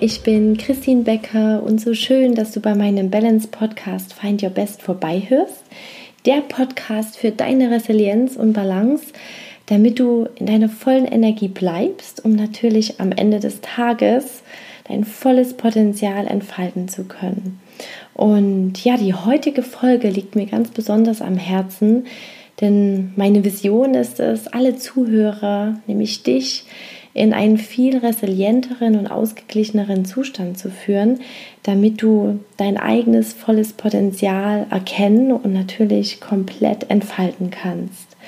ich bin Christine Becker und so schön, dass du bei meinem Balance Podcast Find Your Best vorbeihörst. Der Podcast für deine Resilienz und Balance, damit du in deiner vollen Energie bleibst, um natürlich am Ende des Tages dein volles Potenzial entfalten zu können. Und ja, die heutige Folge liegt mir ganz besonders am Herzen, denn meine Vision ist es, alle Zuhörer, nämlich dich, in einen viel resilienteren und ausgeglicheneren Zustand zu führen, damit du dein eigenes volles Potenzial erkennen und natürlich komplett entfalten kannst.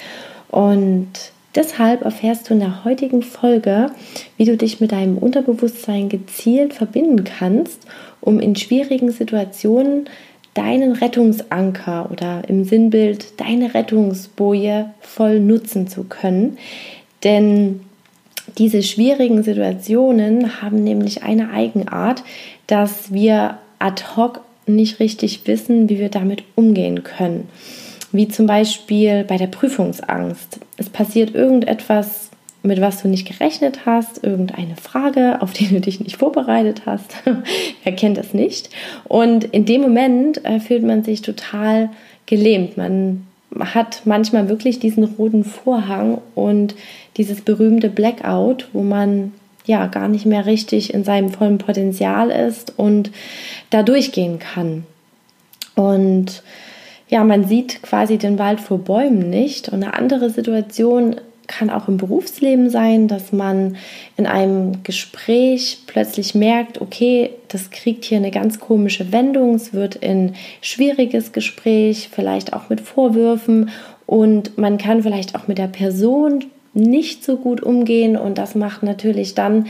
Und deshalb erfährst du in der heutigen Folge, wie du dich mit deinem Unterbewusstsein gezielt verbinden kannst, um in schwierigen Situationen deinen Rettungsanker oder im Sinnbild deine Rettungsboje voll nutzen zu können. Denn diese schwierigen Situationen haben nämlich eine Eigenart, dass wir ad hoc nicht richtig wissen, wie wir damit umgehen können. Wie zum Beispiel bei der Prüfungsangst. Es passiert irgendetwas, mit was du nicht gerechnet hast, irgendeine Frage, auf die du dich nicht vorbereitet hast. Wer kennt das nicht? Und in dem Moment äh, fühlt man sich total gelähmt. Man hat manchmal wirklich diesen roten Vorhang und dieses berühmte Blackout, wo man ja gar nicht mehr richtig in seinem vollen Potenzial ist und da durchgehen kann. Und ja, man sieht quasi den Wald vor Bäumen nicht. Und eine andere Situation kann auch im Berufsleben sein, dass man in einem Gespräch plötzlich merkt, okay, das kriegt hier eine ganz komische Wendung, es wird ein schwieriges Gespräch, vielleicht auch mit Vorwürfen. Und man kann vielleicht auch mit der Person nicht so gut umgehen. Und das macht natürlich dann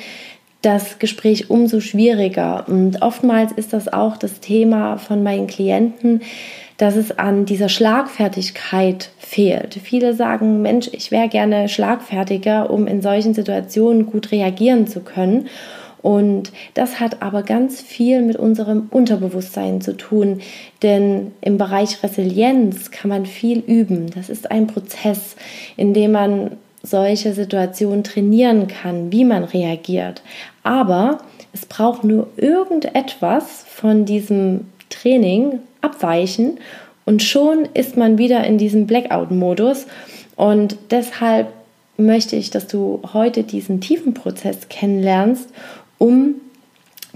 das Gespräch umso schwieriger. Und oftmals ist das auch das Thema von meinen Klienten, dass es an dieser Schlagfertigkeit fehlt. Viele sagen, Mensch, ich wäre gerne schlagfertiger, um in solchen Situationen gut reagieren zu können. Und das hat aber ganz viel mit unserem Unterbewusstsein zu tun, denn im Bereich Resilienz kann man viel üben. Das ist ein Prozess, in dem man solche Situationen trainieren kann, wie man reagiert. Aber es braucht nur irgendetwas von diesem Training abweichen und schon ist man wieder in diesem Blackout-Modus. Und deshalb möchte ich, dass du heute diesen tiefen Prozess kennenlernst, um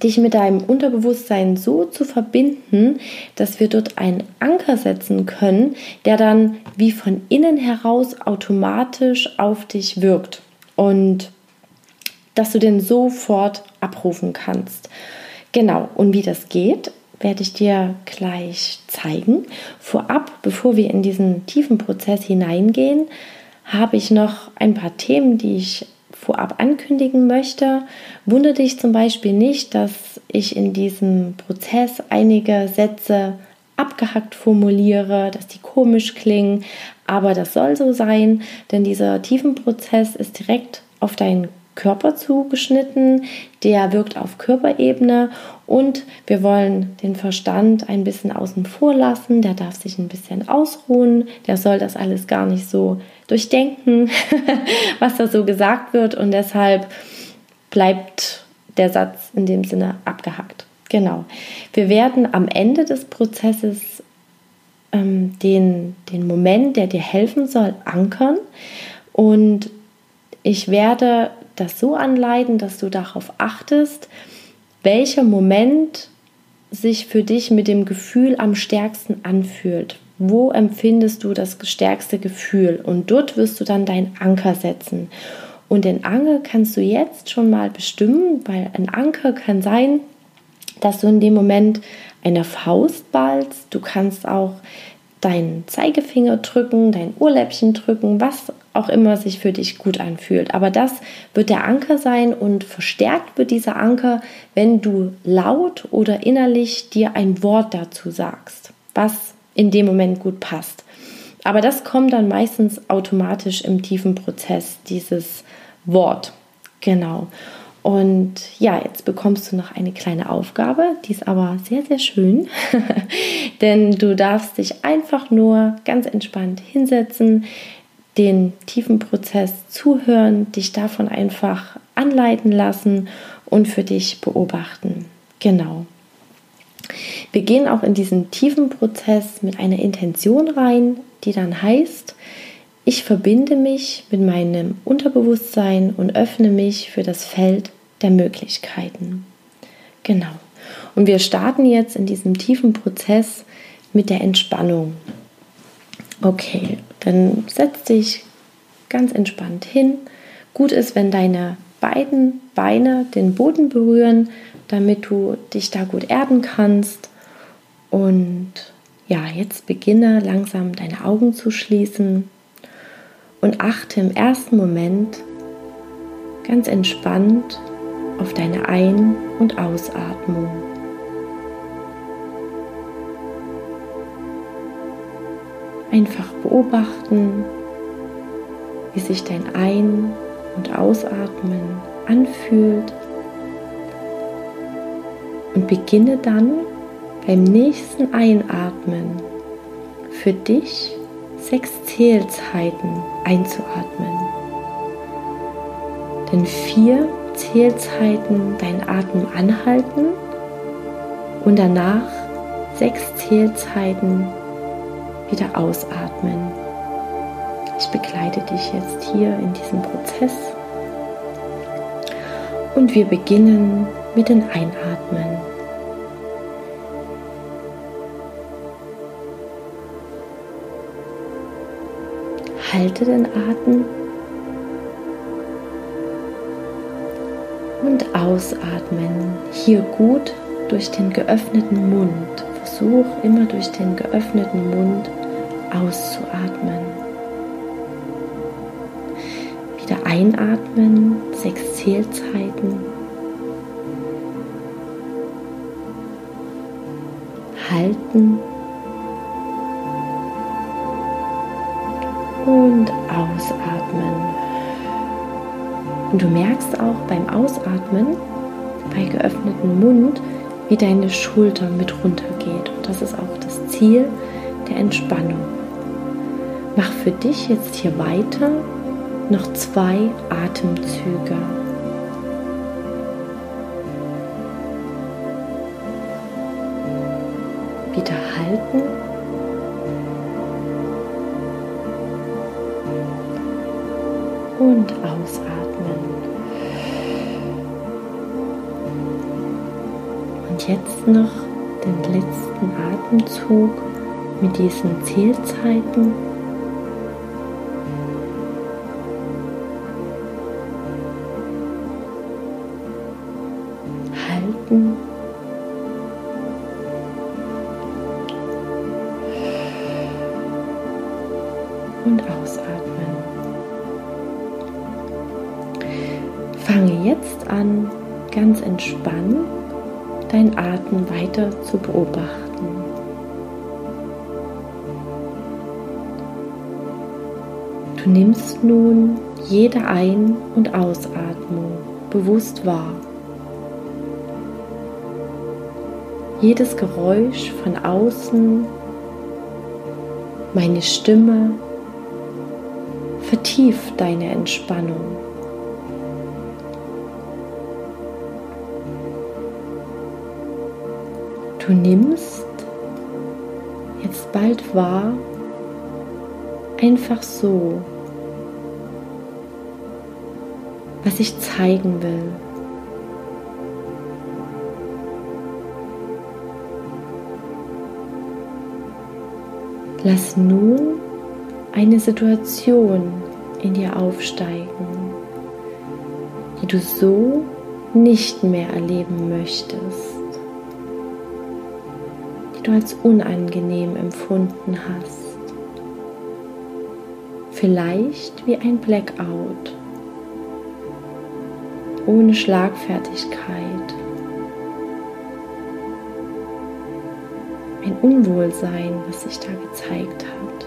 dich mit deinem Unterbewusstsein so zu verbinden, dass wir dort einen Anker setzen können, der dann wie von innen heraus automatisch auf dich wirkt und dass du den sofort abrufen kannst. Genau, und wie das geht, werde ich dir gleich zeigen. Vorab, bevor wir in diesen tiefen Prozess hineingehen, habe ich noch ein paar Themen, die ich vorab ankündigen möchte. Wundere dich zum Beispiel nicht, dass ich in diesem Prozess einige Sätze abgehackt formuliere, dass die komisch klingen, aber das soll so sein, denn dieser tiefen Prozess ist direkt auf deinen Körper zugeschnitten, der wirkt auf Körperebene und wir wollen den Verstand ein bisschen außen vor lassen, der darf sich ein bisschen ausruhen, der soll das alles gar nicht so durchdenken, was da so gesagt wird und deshalb bleibt der Satz in dem Sinne abgehackt. Genau. Wir werden am Ende des Prozesses ähm, den, den Moment, der dir helfen soll, ankern und ich werde das so anleiten, dass du darauf achtest, welcher Moment sich für dich mit dem Gefühl am stärksten anfühlt. Wo empfindest du das stärkste Gefühl? Und dort wirst du dann deinen Anker setzen. Und den Anker kannst du jetzt schon mal bestimmen, weil ein Anker kann sein, dass du in dem Moment eine Faust ballst. Du kannst auch deinen Zeigefinger drücken, dein Ohrläppchen drücken, was auch immer sich für dich gut anfühlt. Aber das wird der Anker sein und verstärkt wird dieser Anker, wenn du laut oder innerlich dir ein Wort dazu sagst, was in dem Moment gut passt. Aber das kommt dann meistens automatisch im tiefen Prozess, dieses Wort. Genau. Und ja, jetzt bekommst du noch eine kleine Aufgabe, die ist aber sehr, sehr schön, denn du darfst dich einfach nur ganz entspannt hinsetzen, den tiefen Prozess zuhören, dich davon einfach anleiten lassen und für dich beobachten. Genau. Wir gehen auch in diesen tiefen Prozess mit einer Intention rein, die dann heißt, ich verbinde mich mit meinem Unterbewusstsein und öffne mich für das Feld der Möglichkeiten. Genau. Und wir starten jetzt in diesem tiefen Prozess mit der Entspannung. Okay, dann setz dich ganz entspannt hin. Gut ist, wenn deine beiden Beine den Boden berühren, damit du dich da gut erden kannst. Und ja, jetzt beginne langsam deine Augen zu schließen und achte im ersten Moment ganz entspannt auf deine Ein- und Ausatmung. Einfach beobachten, wie sich dein Ein- und Ausatmen anfühlt und beginne dann beim nächsten Einatmen für dich sechs Zählzeiten einzuatmen. Denn vier Zählzeiten deinen Atem anhalten und danach sechs Zählzeiten wieder ausatmen. Ich begleite dich jetzt hier in diesem Prozess und wir beginnen mit dem Einatmen. Halte den Atem und ausatmen. Hier gut durch den geöffneten Mund. Versuch immer durch den geöffneten Mund auszuatmen. Wieder einatmen, sechs Zählzeiten. Halten ausatmen. Und du merkst auch beim Ausatmen, bei geöffnetem Mund, wie deine Schulter mit runtergeht. Und das ist auch das Ziel der Entspannung. Mach für dich jetzt hier weiter noch zwei Atemzüge. Wieder halten und ausatmen. Und jetzt noch den letzten Atemzug mit diesen Zählzeiten. Zu beobachten. Du nimmst nun jede Ein- und Ausatmung bewusst wahr. Jedes Geräusch von außen, meine Stimme vertieft deine Entspannung. Du nimmst jetzt bald wahr, einfach so, was ich zeigen will. Lass nun eine Situation in dir aufsteigen, die du so nicht mehr erleben möchtest du als unangenehm empfunden hast. Vielleicht wie ein Blackout, ohne Schlagfertigkeit. Ein Unwohlsein, was sich da gezeigt hat.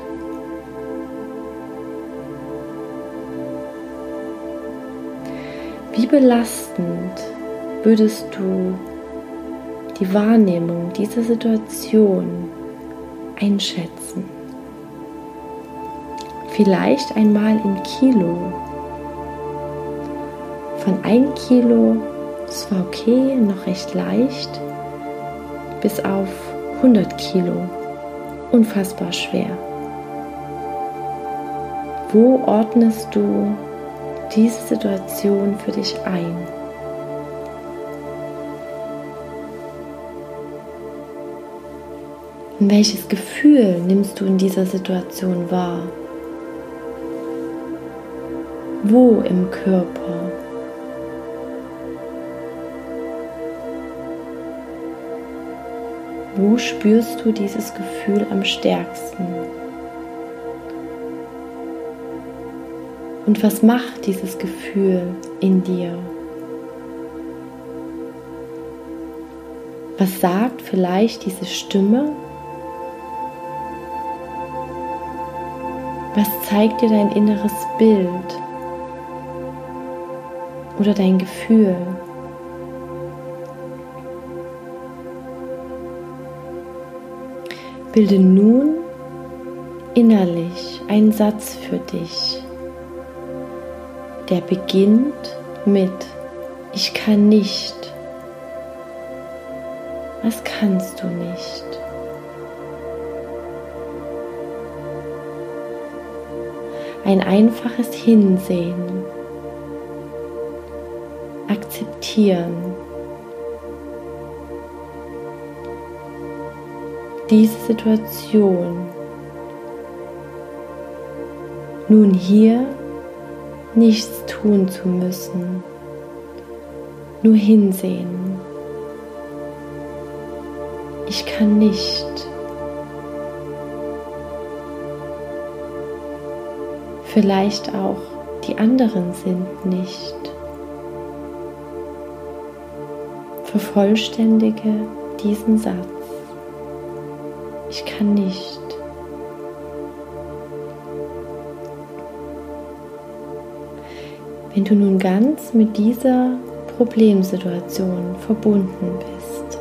Wie belastend würdest du die Wahrnehmung dieser Situation einschätzen. Vielleicht einmal in Kilo von 1 Kilo, das war okay, noch recht leicht, bis auf 100 Kilo, unfassbar schwer. Wo ordnest du diese Situation für dich ein? Und welches Gefühl nimmst du in dieser Situation wahr? Wo im Körper? Wo spürst du dieses Gefühl am stärksten? Und was macht dieses Gefühl in dir? Was sagt vielleicht diese Stimme? Was zeigt dir dein inneres Bild oder dein Gefühl? Bilde nun innerlich einen Satz für dich, der beginnt mit Ich kann nicht. Was kannst du nicht? Ein einfaches Hinsehen, akzeptieren. Diese Situation nun hier nichts tun zu müssen, nur hinsehen. Ich kann nicht. Vielleicht auch die anderen sind nicht. Vervollständige diesen Satz. Ich kann nicht. Wenn du nun ganz mit dieser Problemsituation verbunden bist,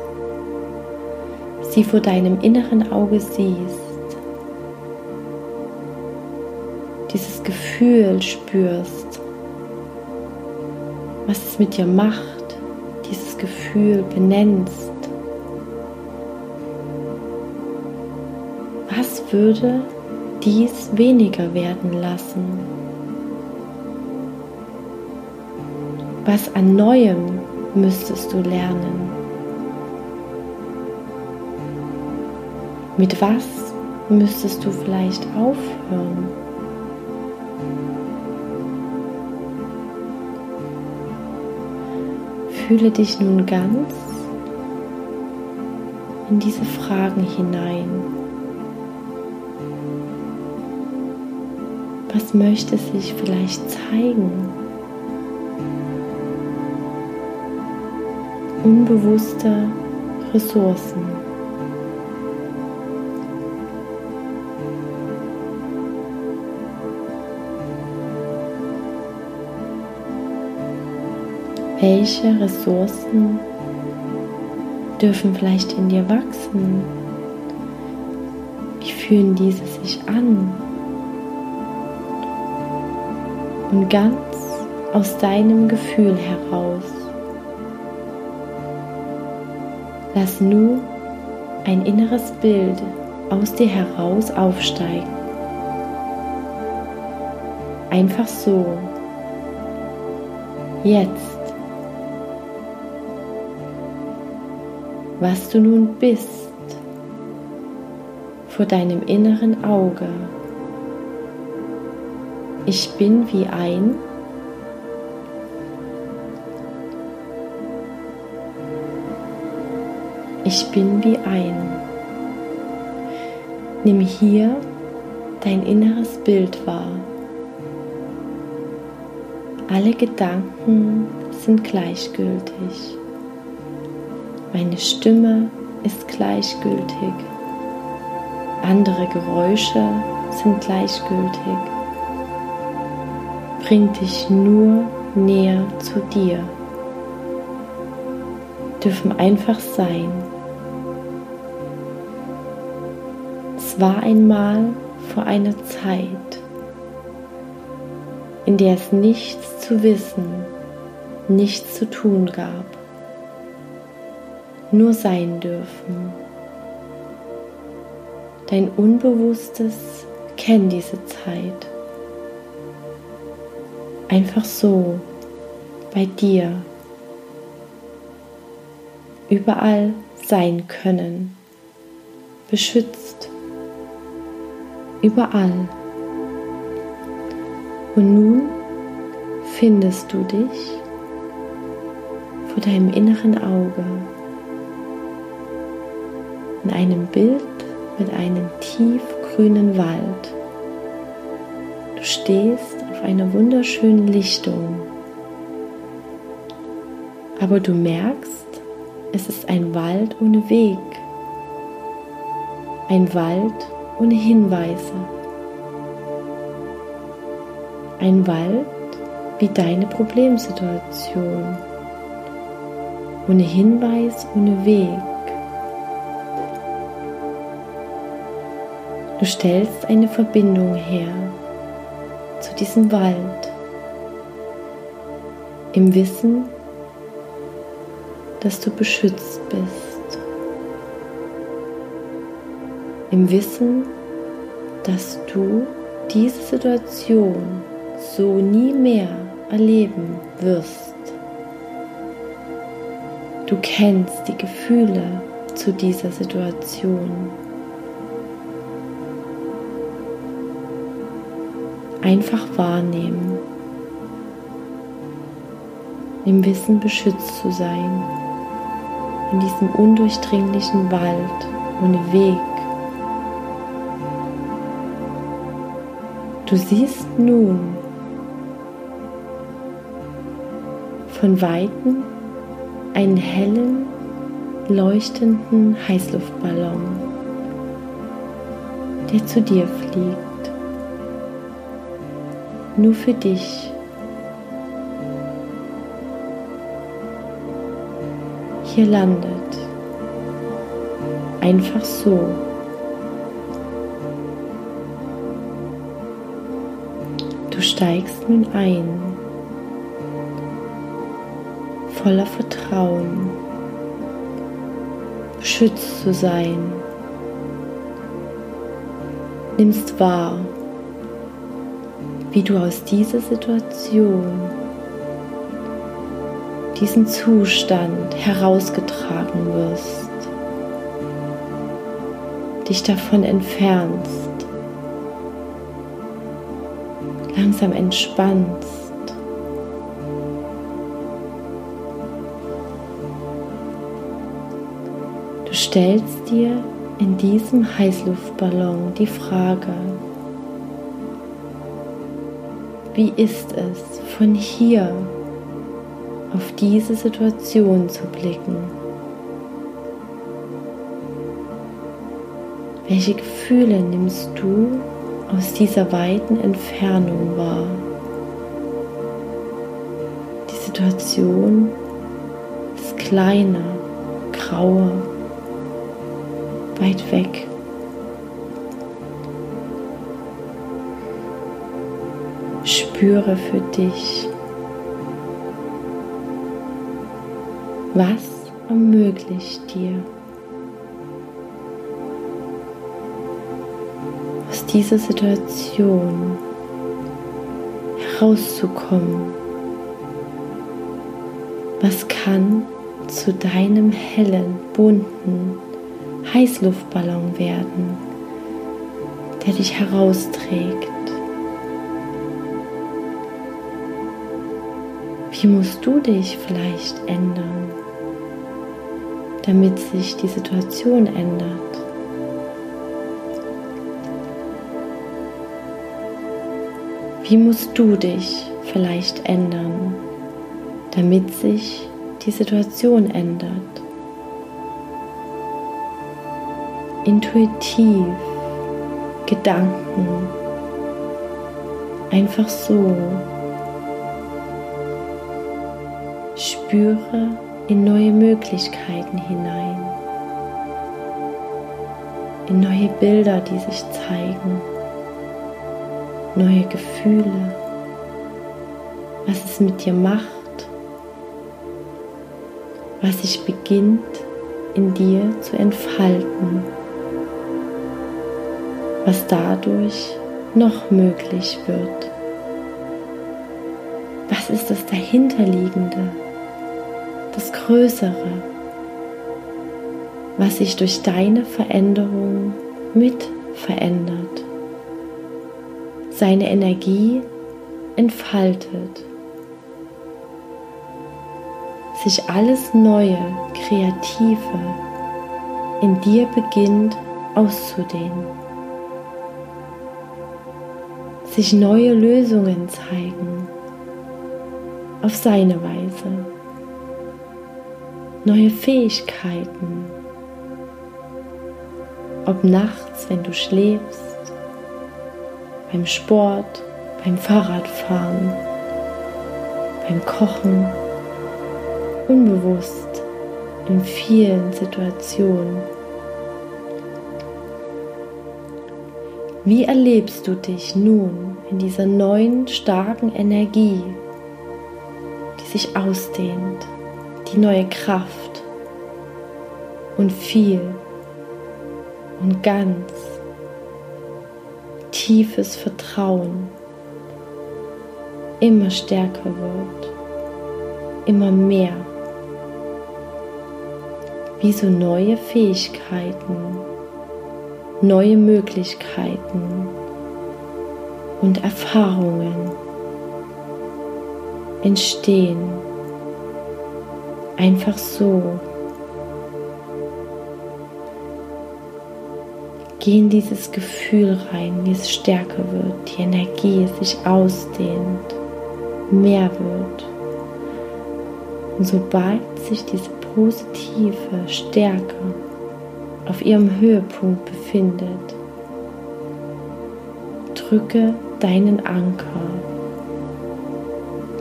sie vor deinem inneren Auge siehst, dieses Gefühl spürst, was es mit dir macht, dieses Gefühl benennst. Was würde dies weniger werden lassen? Was an Neuem müsstest du lernen? Mit was müsstest du vielleicht aufhören? Fühle dich nun ganz in diese Fragen hinein. Was möchte sich vielleicht zeigen? Unbewusste Ressourcen. Welche Ressourcen dürfen vielleicht in dir wachsen? Wie fühlen diese sich an? Und ganz aus deinem Gefühl heraus, lass nun ein inneres Bild aus dir heraus aufsteigen. Einfach so. Jetzt. Was du nun bist vor deinem inneren Auge. Ich bin wie ein Ich bin wie ein. Nimm hier dein inneres Bild wahr. Alle Gedanken sind gleichgültig. Meine Stimme ist gleichgültig. Andere Geräusche sind gleichgültig. Bring dich nur näher zu dir. Dürfen einfach sein. Es war einmal vor einer Zeit, in der es nichts zu wissen nichts zu tun gab. Nur sein dürfen. Dein Unbewusstes kennt diese Zeit. Einfach so, bei dir. Überall sein können. Beschützt. Überall. Und nun findest du dich vor deinem inneren Auge in einem Bild mit einem tiefgrünen Wald. Du stehst auf einer wunderschönen Lichtung, aber du merkst, es ist ein Wald ohne Weg, ein Wald ohne Hinweise, ein Wald wie deine Problemsituation, ohne Hinweis, ohne Weg. Du stellst eine Verbindung her zu diesem Wald im Wissen, dass du beschützt bist. Im Wissen, dass du diese Situation so nie mehr erleben wirst. Du kennst die Gefühle zu dieser Situation. Einfach wahrnehmen. Im Wissen beschützt zu sein. In diesem undurchdringlichen Wald ohne Weg. Du siehst nun von weitem einen hellen, leuchtenden Heißluftballon, der zu dir fliegt. Nur für dich. Hier landet. Einfach so. Du steigst nun ein voller Vertrauen, beschützt zu sein. Nimmst wahr, wie du aus dieser Situation, diesen Zustand herausgetragen wirst, dich davon entfernst, langsam entspannst. Stellst dir in diesem Heißluftballon die Frage, wie ist es von hier auf diese Situation zu blicken? Welche Gefühle nimmst du aus dieser weiten Entfernung wahr? Die Situation ist kleiner, grauer weit weg. Spüre für dich, was ermöglicht dir, aus dieser Situation herauszukommen. Was kann zu deinem hellen, bunten, Heißluftballon werden, der dich herausträgt. Wie musst du dich vielleicht ändern, damit sich die Situation ändert? Wie musst du dich vielleicht ändern, damit sich die Situation ändert? intuitiv Gedanken einfach so. Spüre in neue Möglichkeiten hinein, in neue Bilder, die sich zeigen, neue Gefühle, was es mit dir macht, was sich beginnt in dir zu entfalten, was dadurch noch möglich wird. Was ist das dahinterliegende, das Größere, was sich durch deine Veränderung mit verändert, seine Energie entfaltet, sich alles Neue, Kreative in dir beginnt auszudehnen, sich neue Lösungen zeigen auf seine Weise, neue Fähigkeiten, ob nachts, wenn du schläfst, beim Sport, beim Fahrradfahren, beim Kochen, unbewusst in vielen Situationen. Wie erlebst du dich nun in dieser neuen starken Energie, die sich ausdehnt, die neue Kraft. Und viel und ganz tiefes Vertrauen immer stärker wird, immer mehr, wie so neue Fähigkeiten, neue Möglichkeiten und Erfahrungen entstehen, einfach so Geh in dieses Gefühl rein, wie es stärker wird, die Energie sich ausdehnt, mehr wird. Und sobald sich diese positive Stärke auf ihrem Höhepunkt befindet, drücke deinen Anker.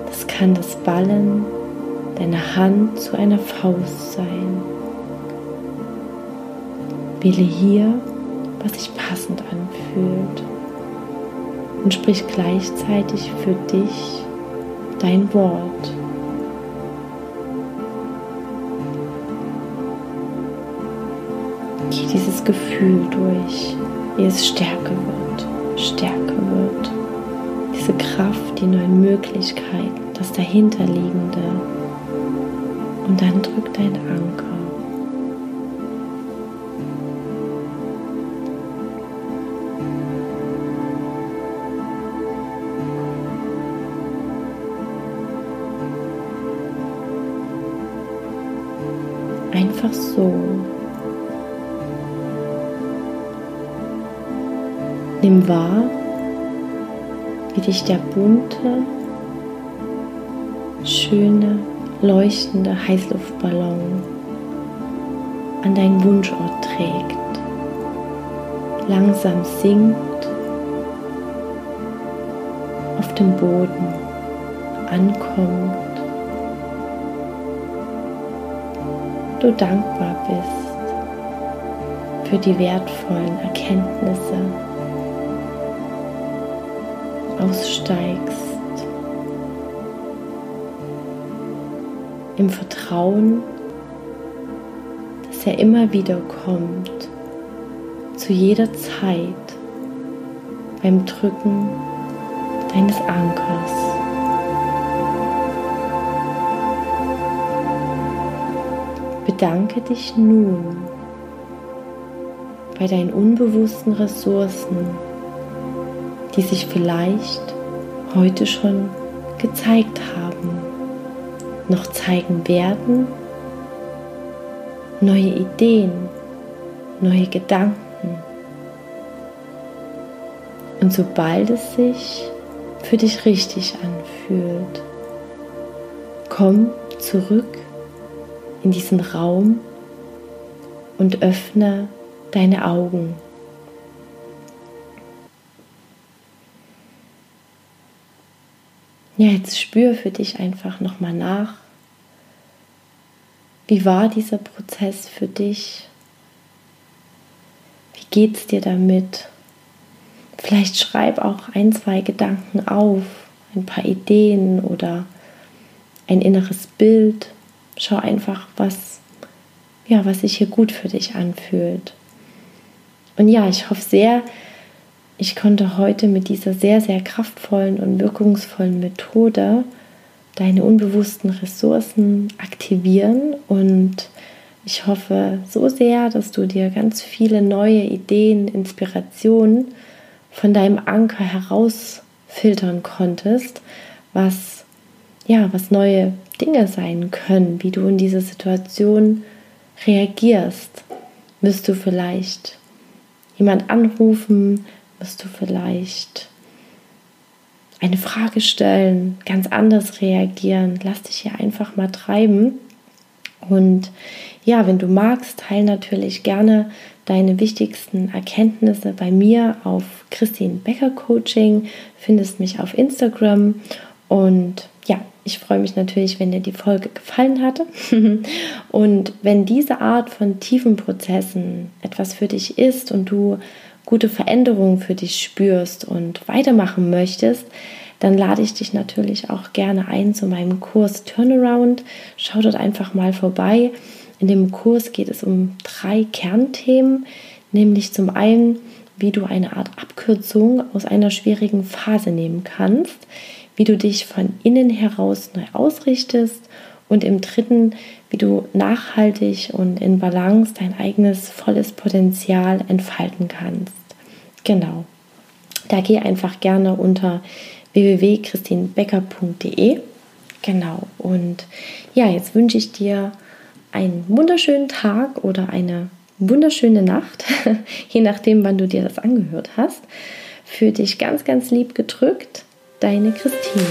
Das kann das Ballen deiner Hand zu einer Faust sein. Wähle hier was sich passend anfühlt. Und sprich gleichzeitig für dich dein Wort. Geh dieses Gefühl durch, wie es stärker wird, stärker wird. Diese Kraft, die neuen Möglichkeiten, das dahinterliegende. Und dann drück dein Anker. einfach so. Nimm wahr, wie dich der bunte, schöne, leuchtende Heißluftballon an deinen Wunschort trägt, langsam sinkt, auf dem Boden ankommt du dankbar bist für die wertvollen Erkenntnisse, aussteigst, im Vertrauen, dass er immer wieder kommt, zu jeder Zeit beim Drücken deines Ankers. Bedanke dich nun bei deinen unbewussten Ressourcen, die sich vielleicht heute schon gezeigt haben, noch zeigen werden, neue Ideen, neue Gedanken. Und sobald es sich für dich richtig anfühlt, komm zurück in diesen Raum und öffne deine Augen. Ja, jetzt spür für dich einfach nochmal nach. Wie war dieser Prozess für dich? Wie geht es dir damit? Vielleicht schreib auch ein, zwei Gedanken auf, ein paar Ideen oder ein inneres Bild, schau einfach, was, ja, was sich hier gut für dich anfühlt. Und ja, ich hoffe sehr, ich konnte heute mit dieser sehr, sehr kraftvollen und wirkungsvollen Methode deine unbewussten Ressourcen aktivieren und ich hoffe so sehr, dass du dir ganz viele neue Ideen, Inspirationen von deinem Anker herausfiltern konntest, was ja, was neue Dinge sein können, wie du in dieser Situation reagierst. Wirst du vielleicht jemand anrufen? Wirst du vielleicht eine Frage stellen, ganz anders reagieren? Lass dich hier einfach mal treiben. Und ja, wenn du magst, teile natürlich gerne deine wichtigsten Erkenntnisse bei mir auf Christine Becker Coaching. Findest mich auf Instagram und ja, ich freue mich natürlich, wenn dir die Folge gefallen hatte. und wenn diese Art von tiefen Prozessen etwas für dich ist und du gute Veränderungen für dich spürst und weitermachen möchtest, dann lade ich dich natürlich auch gerne ein zu meinem Kurs Turnaround. Schau dort einfach mal vorbei. In dem Kurs geht es um drei Kernthemen, nämlich zum einen, wie du eine Art Abkürzung aus einer schwierigen Phase nehmen kannst, wie du dich von innen heraus neu ausrichtest und im dritten, wie du nachhaltig und in Balance dein eigenes volles Potenzial entfalten kannst. Genau. Da geh einfach gerne unter www.christinbecker.de. Genau. Und ja, jetzt wünsche ich dir einen wunderschönen Tag oder eine wunderschöne Nacht, je nachdem, wann du dir das angehört hast. Für dich ganz, ganz lieb gedrückt Deine Christine.